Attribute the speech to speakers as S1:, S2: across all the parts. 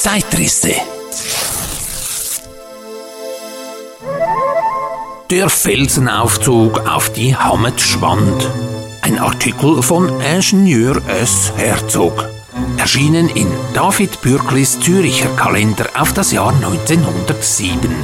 S1: Zeitrisse. Der Felsenaufzug auf die Hammetschwand. Ein Artikel von Ingenieur S. Herzog. Erschienen in David Bürklis Züricher Kalender auf das Jahr 1907.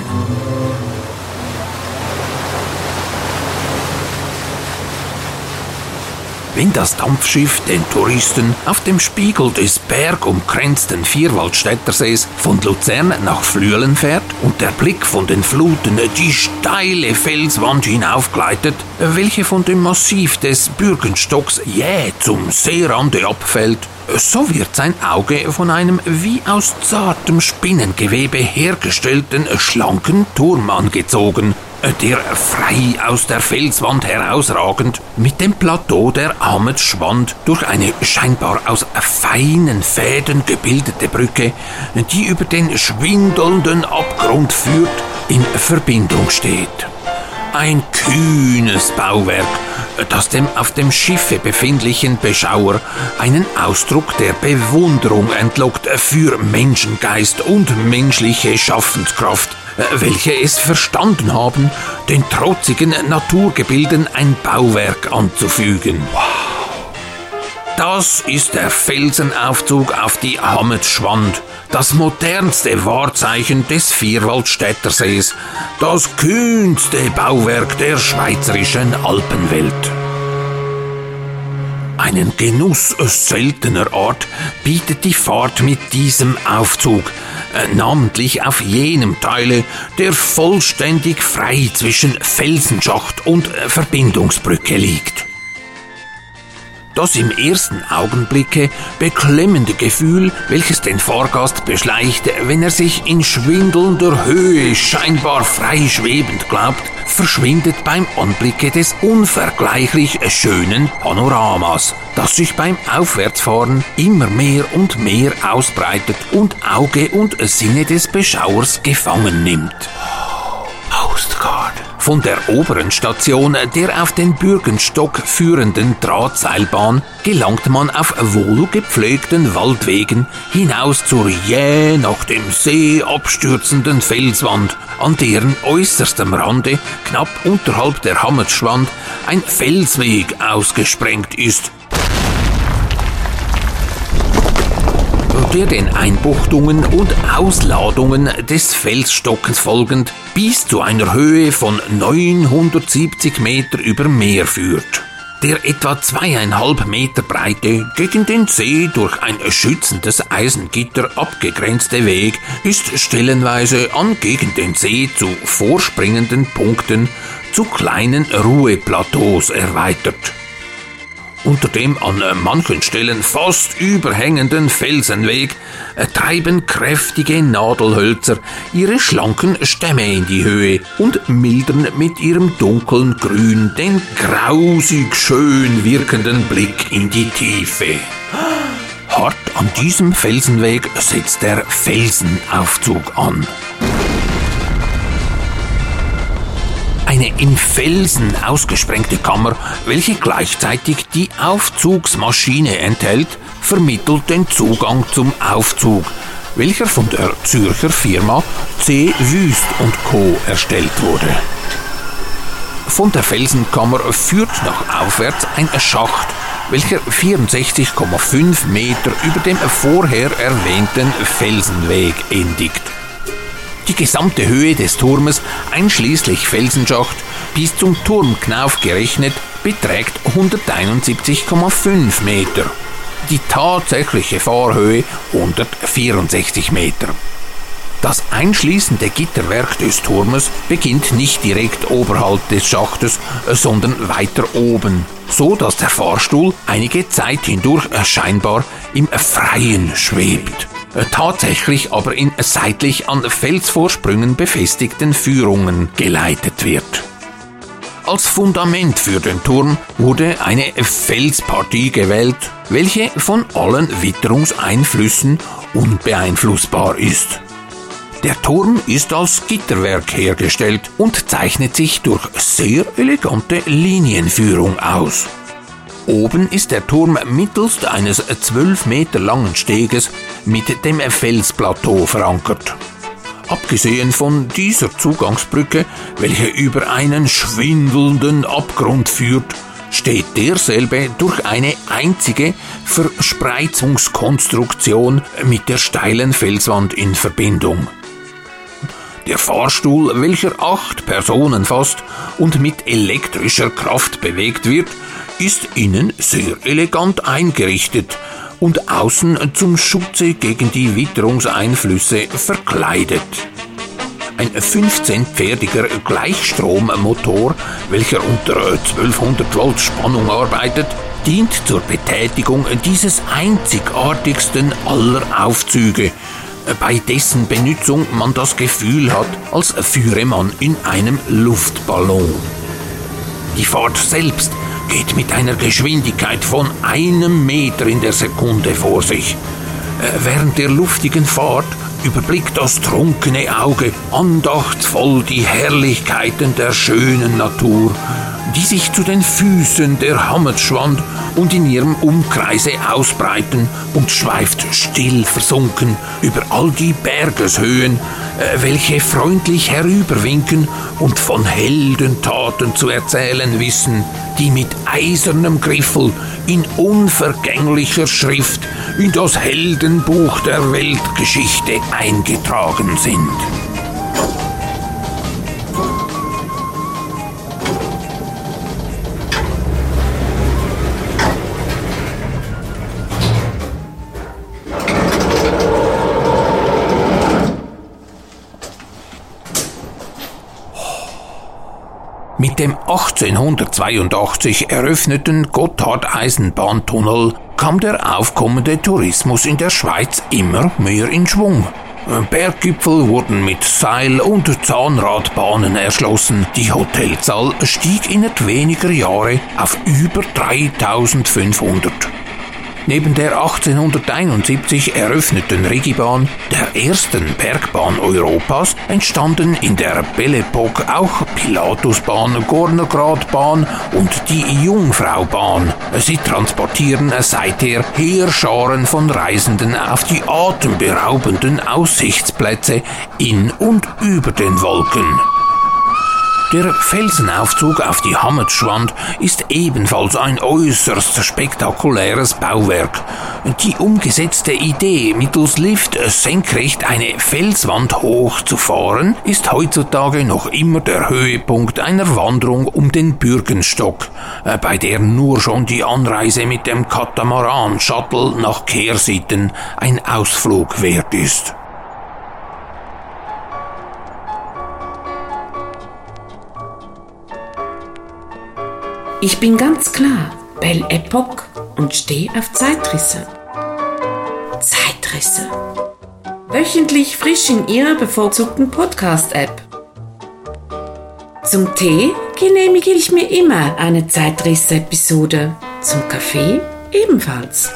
S1: Wenn das Dampfschiff den Touristen auf dem Spiegel des bergumkränzten Vierwaldstättersees von Luzern nach Flüelen fährt und der Blick von den Fluten die steile Felswand hinaufgleitet, welche von dem Massiv des Bürgenstocks jäh zum Seerande abfällt, so wird sein Auge von einem wie aus zartem Spinnengewebe hergestellten schlanken Turm angezogen, der frei aus der Felswand herausragend mit dem Plateau der Ametschwand durch eine scheinbar aus feinen Fäden gebildete Brücke, die über den schwindelnden Abgrund führt, in Verbindung steht. Ein kühnes Bauwerk, das dem auf dem Schiffe befindlichen Beschauer einen Ausdruck der Bewunderung entlockt für Menschengeist und menschliche Schaffenskraft, welche es verstanden haben, den trotzigen Naturgebilden ein Bauwerk anzufügen. Das ist der Felsenaufzug auf die Hammetschwand, das modernste Wahrzeichen des Vierwaldstättersees, das kühnste Bauwerk der schweizerischen Alpenwelt. Einen Genuss seltener Art bietet die Fahrt mit diesem Aufzug, äh, namentlich auf jenem Teile, der vollständig frei zwischen Felsenschacht und äh, Verbindungsbrücke liegt. Das im ersten Augenblicke beklemmende Gefühl, welches den Fahrgast beschleicht, wenn er sich in schwindelnder Höhe scheinbar frei schwebend glaubt, verschwindet beim Anblicke des unvergleichlich schönen Panoramas, das sich beim Aufwärtsfahren immer mehr und mehr ausbreitet und Auge und Sinne des Beschauers gefangen nimmt. Postcard. Von der oberen Station der auf den Bürgenstock führenden Drahtseilbahn gelangt man auf wohlgepflegten Waldwegen hinaus zur jäh nach dem See abstürzenden Felswand, an deren äußerstem Rande, knapp unterhalb der Hammetschwand, ein Felsweg ausgesprengt ist, der den Einbuchtungen und Ausladungen des Felsstockens folgend bis zu einer Höhe von 970 Meter über Meer führt. Der etwa zweieinhalb Meter breite, gegen den See durch ein schützendes Eisengitter abgegrenzte Weg ist stellenweise an gegen den See zu vorspringenden Punkten zu kleinen Ruheplateaus erweitert. Unter dem an manchen Stellen fast überhängenden Felsenweg treiben kräftige Nadelhölzer ihre schlanken Stämme in die Höhe und mildern mit ihrem dunklen Grün den grausig schön wirkenden Blick in die Tiefe. Hart an diesem Felsenweg setzt der Felsenaufzug an. Eine im Felsen ausgesprengte Kammer, welche gleichzeitig die Aufzugsmaschine enthält, vermittelt den Zugang zum Aufzug, welcher von der Zürcher Firma C. Wüst Co. erstellt wurde. Von der Felsenkammer führt nach aufwärts ein Schacht, welcher 64,5 Meter über dem vorher erwähnten Felsenweg endigt. Die gesamte Höhe des Turmes, einschließlich Felsenschacht, bis zum Turmknauf gerechnet, beträgt 171,5 Meter. Die tatsächliche Fahrhöhe 164 Meter. Das einschließende Gitterwerk des Turmes beginnt nicht direkt oberhalb des Schachtes, sondern weiter oben, so dass der Fahrstuhl einige Zeit hindurch scheinbar im Freien schwebt. Äh, tatsächlich aber in seitlich an Felsvorsprüngen befestigten Führungen geleitet wird. Als Fundament für den Turm wurde eine Felspartie gewählt, welche von allen Witterungseinflüssen unbeeinflussbar ist. Der Turm ist als Gitterwerk hergestellt und zeichnet sich durch sehr elegante Linienführung aus. Oben ist der Turm mittels eines zwölf Meter langen Steges mit dem Felsplateau verankert. Abgesehen von dieser Zugangsbrücke, welche über einen schwindelnden Abgrund führt, steht derselbe durch eine einzige Verspreizungskonstruktion mit der steilen Felswand in Verbindung. Der Fahrstuhl, welcher acht Personen fasst und mit elektrischer Kraft bewegt wird, ist innen sehr elegant eingerichtet und außen zum Schutze gegen die Witterungseinflüsse verkleidet. Ein 15-pferdiger Gleichstrommotor, welcher unter 1200 Volt Spannung arbeitet, dient zur Betätigung dieses einzigartigsten aller Aufzüge, bei dessen Benutzung man das Gefühl hat, als führe man in einem Luftballon. Die Fahrt selbst geht mit einer Geschwindigkeit von einem Meter in der Sekunde vor sich. Äh, während der luftigen Fahrt überblickt das trunkene Auge andachtsvoll die Herrlichkeiten der schönen Natur, die sich zu den Füßen der Hammetschwand und in ihrem Umkreise ausbreiten und schweift still versunken über all die Bergeshöhen, äh, welche freundlich herüberwinken und von Heldentaten zu erzählen wissen, die mit eisernem Griffel in unvergänglicher Schrift in das Heldenbuch der Weltgeschichte eingetragen sind. Mit dem 1882 eröffneten Gotthard-Eisenbahntunnel kam der aufkommende Tourismus in der Schweiz immer mehr in Schwung. Berggipfel wurden mit Seil- und Zahnradbahnen erschlossen. Die Hotelzahl stieg innerhalb weniger Jahre auf über 3500. Neben der 1871 eröffneten Regibahn, der ersten Bergbahn Europas, entstanden in der Belle Epoque auch Pilatusbahn, Gornergratbahn und die Jungfraubahn. Sie transportieren seither Heerscharen von Reisenden auf die atemberaubenden Aussichtsplätze in und über den Wolken. Der Felsenaufzug auf die Hammetschwand ist ebenfalls ein äußerst spektakuläres Bauwerk. Die umgesetzte Idee, mittels Lift senkrecht eine Felswand hochzufahren, ist heutzutage noch immer der Höhepunkt einer Wanderung um den Bürgenstock, äh, bei der nur schon die Anreise mit dem Katamaran-Shuttle nach Kehrsitten ein Ausflug wert ist.
S2: Ich bin ganz klar Belle Epoque und stehe auf Zeitrisse. Zeitrisse. Wöchentlich frisch in Ihrer bevorzugten Podcast-App. Zum Tee genehmige ich mir immer eine Zeitrisse-Episode. Zum Kaffee ebenfalls.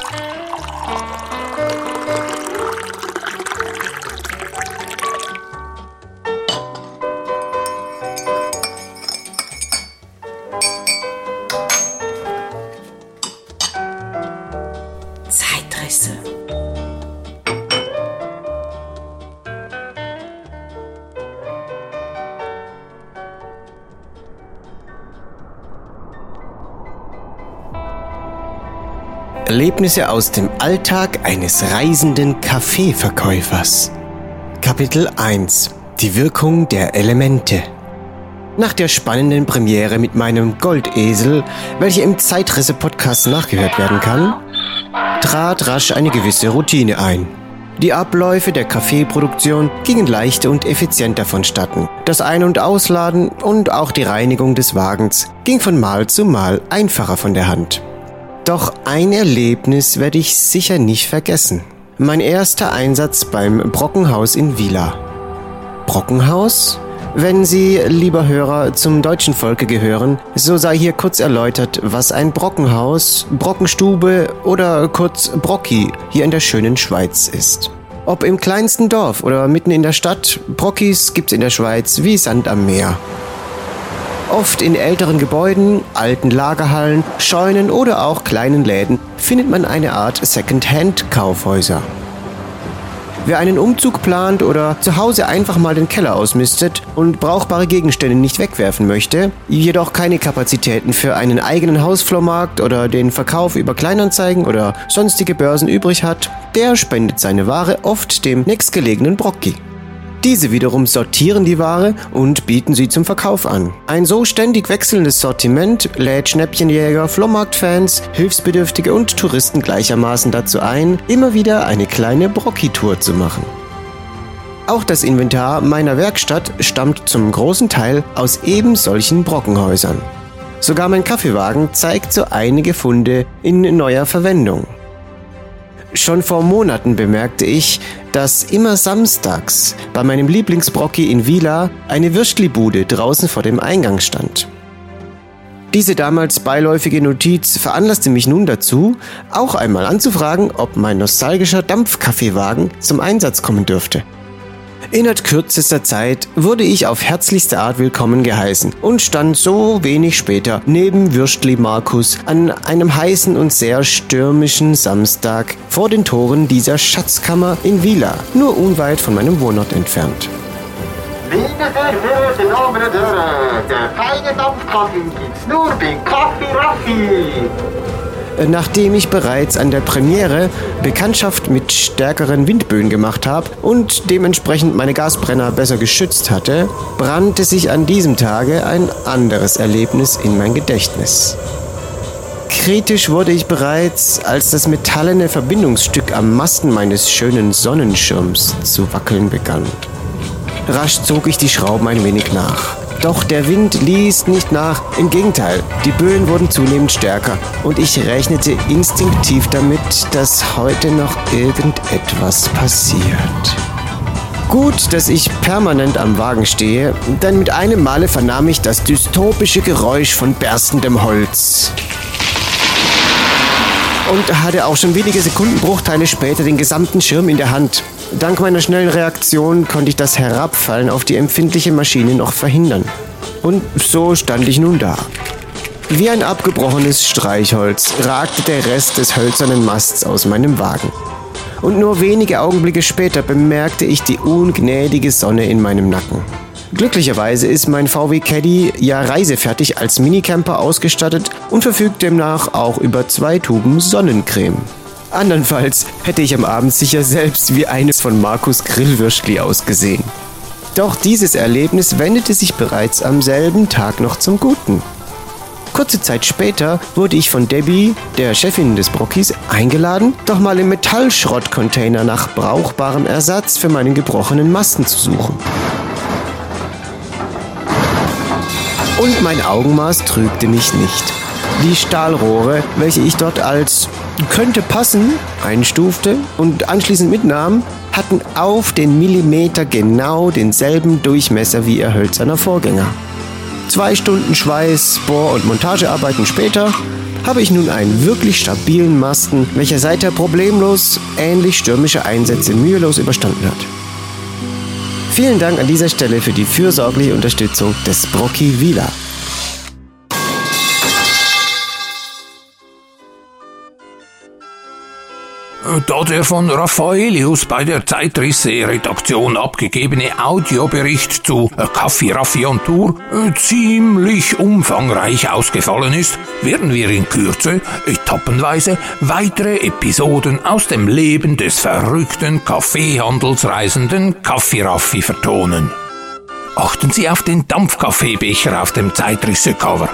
S3: Erlebnisse aus dem Alltag eines reisenden Kaffeeverkäufers. Kapitel 1 Die Wirkung der Elemente Nach der spannenden Premiere mit meinem Goldesel, welche im Zeitrisse-Podcast nachgehört werden kann, trat rasch eine gewisse Routine ein. Die Abläufe der Kaffeeproduktion gingen leichter und effizienter vonstatten. Das Ein- und Ausladen und auch die Reinigung des Wagens ging von Mal zu Mal einfacher von der Hand. Doch ein Erlebnis werde ich sicher nicht vergessen. Mein erster Einsatz beim Brockenhaus in Wieler. Brockenhaus? Wenn Sie, lieber Hörer, zum deutschen Volke gehören, so sei hier kurz erläutert, was ein Brockenhaus, Brockenstube oder kurz Brocki hier in der schönen Schweiz ist. Ob im kleinsten Dorf oder mitten in der Stadt, Brockis gibt's in der Schweiz wie Sand am Meer. Oft in älteren Gebäuden, alten Lagerhallen, Scheunen oder auch kleinen Läden findet man eine Art Second-Hand-Kaufhäuser. Wer einen Umzug plant oder zu Hause einfach mal den Keller ausmistet und brauchbare Gegenstände nicht wegwerfen möchte, jedoch keine Kapazitäten für einen eigenen Hausflohmarkt oder den Verkauf über Kleinanzeigen oder sonstige Börsen übrig hat, der spendet seine Ware oft dem nächstgelegenen Brocki. Diese wiederum sortieren die Ware und bieten sie zum Verkauf an. Ein so ständig wechselndes Sortiment lädt Schnäppchenjäger, Flohmarktfans, Hilfsbedürftige und Touristen gleichermaßen dazu ein, immer wieder eine kleine Brocki-Tour zu machen. Auch das Inventar meiner Werkstatt stammt zum großen Teil aus eben solchen Brockenhäusern. Sogar mein Kaffeewagen zeigt so einige Funde in neuer Verwendung. Schon vor Monaten bemerkte ich, dass immer samstags bei meinem Lieblingsbrocki in Vila eine Würstlibude draußen vor dem Eingang stand. Diese damals beiläufige Notiz veranlasste mich nun dazu, auch einmal anzufragen, ob mein nostalgischer Dampfkaffeewagen zum Einsatz kommen dürfte. Innerhalb kürzester Zeit wurde ich auf herzlichste Art willkommen geheißen und stand so wenig später neben Würstli Markus an einem heißen und sehr stürmischen Samstag vor den Toren dieser Schatzkammer in Vila, nur unweit von meinem Wohnort entfernt.
S4: Der feine Dampfkaffee gibt's nur bei Kaffee Raffi.
S3: Nachdem ich bereits an der Premiere Bekanntschaft mit stärkeren Windböen gemacht habe und dementsprechend meine Gasbrenner besser geschützt hatte, brannte sich an diesem Tage ein anderes Erlebnis in mein Gedächtnis. Kritisch wurde ich bereits, als das metallene Verbindungsstück am Masten meines schönen Sonnenschirms zu wackeln begann. Rasch zog ich die Schrauben ein wenig nach. Doch der Wind ließ nicht nach. Im Gegenteil, die Böen wurden zunehmend stärker und ich rechnete instinktiv damit, dass heute noch irgendetwas passiert. Gut, dass ich permanent am Wagen stehe, denn mit einem Male vernahm ich das dystopische Geräusch von berstendem Holz und hatte auch schon wenige Sekundenbruchteile später den gesamten Schirm in der Hand. Dank meiner schnellen Reaktion konnte ich das Herabfallen auf die empfindliche Maschine noch verhindern. Und so stand ich nun da. Wie ein abgebrochenes Streichholz ragte der Rest des hölzernen Masts aus meinem Wagen. Und nur wenige Augenblicke später bemerkte ich die ungnädige Sonne in meinem Nacken. Glücklicherweise ist mein VW Caddy ja reisefertig als Minicamper ausgestattet und verfügt demnach auch über zwei Tuben Sonnencreme. Andernfalls hätte ich am Abend sicher selbst wie eines von Markus Grillwürschli ausgesehen. Doch dieses Erlebnis wendete sich bereits am selben Tag noch zum Guten. Kurze Zeit später wurde ich von Debbie, der Chefin des Brockis, eingeladen, doch mal im Metallschrottcontainer nach brauchbarem Ersatz für meinen gebrochenen Masten zu suchen. Und mein Augenmaß trügte mich nicht. Die Stahlrohre, welche ich dort als könnte passen einstufte und anschließend mitnahm, hatten auf den Millimeter genau denselben Durchmesser wie ihr hölzerner Vorgänger. Zwei Stunden Schweiß, Bohr- und Montagearbeiten später habe ich nun einen wirklich stabilen Masten, welcher seither problemlos ähnlich stürmische Einsätze mühelos überstanden hat. Vielen Dank an dieser Stelle für die fürsorgliche Unterstützung des Brocki Vila.
S1: Da der von Raffaelius bei der Zeitrisse-Redaktion abgegebene Audiobericht zu Kaffee Raffi on Tour äh, ziemlich umfangreich ausgefallen ist, werden wir in Kürze etappenweise weitere Episoden aus dem Leben des verrückten Kaffeehandelsreisenden Kaffee Raffi vertonen. Achten Sie auf den Dampfkaffeebecher auf dem Zeitrisse-Cover.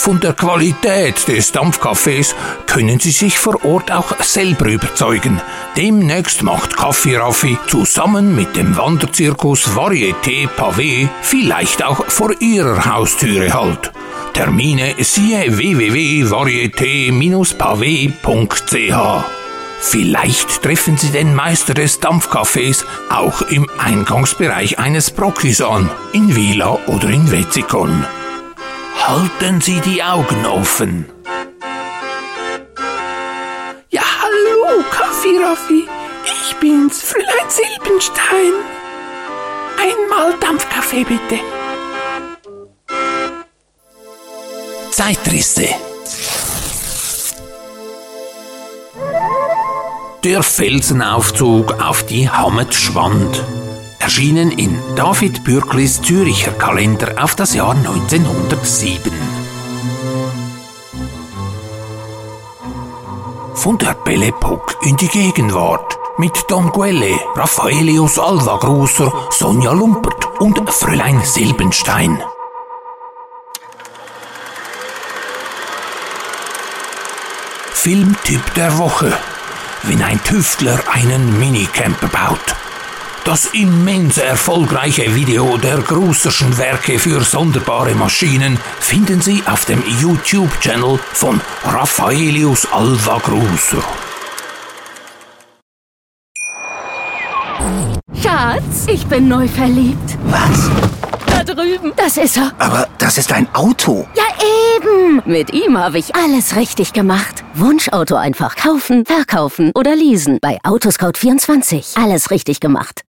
S1: Von der Qualität des Dampfkaffees können Sie sich vor Ort auch selber überzeugen. Demnächst macht Kaffee Raffi zusammen mit dem Wanderzirkus Varieté Pavé vielleicht auch vor Ihrer Haustüre Halt. Termine siehe www.varieté-pavé.ch. Vielleicht treffen Sie den Meister des Dampfkaffees auch im Eingangsbereich eines Brockis an, in Vila oder in Wetzikon. Halten Sie die Augen offen.
S2: Ja, hallo, Kaffee Raffi. Ich bin's, Fräulein Silbenstein. Einmal Dampfkaffee bitte.
S1: Zeitrisse. Der Felsenaufzug auf die Hammetschwand. Erschienen in David Bürklis Züricher Kalender auf das Jahr 1907. Von der Belle Epoque in die Gegenwart mit Don Quelle, Raffaelius Alva Grosser, Sonja Lumpert und Fräulein Silbenstein. Filmtyp der Woche, wenn ein Tüftler einen Minicamper baut. Das immense erfolgreiche Video der Grusserschen Werke für sonderbare Maschinen finden Sie auf dem YouTube-Channel von Raffaelius Alva Grusser.
S5: Schatz, ich bin neu verliebt.
S6: Was?
S5: Da drüben. Das ist er.
S6: Aber das ist ein Auto.
S5: Ja, eben. Mit ihm habe ich alles richtig gemacht. Wunschauto einfach kaufen, verkaufen oder leasen. Bei Autoscout24. Alles richtig gemacht.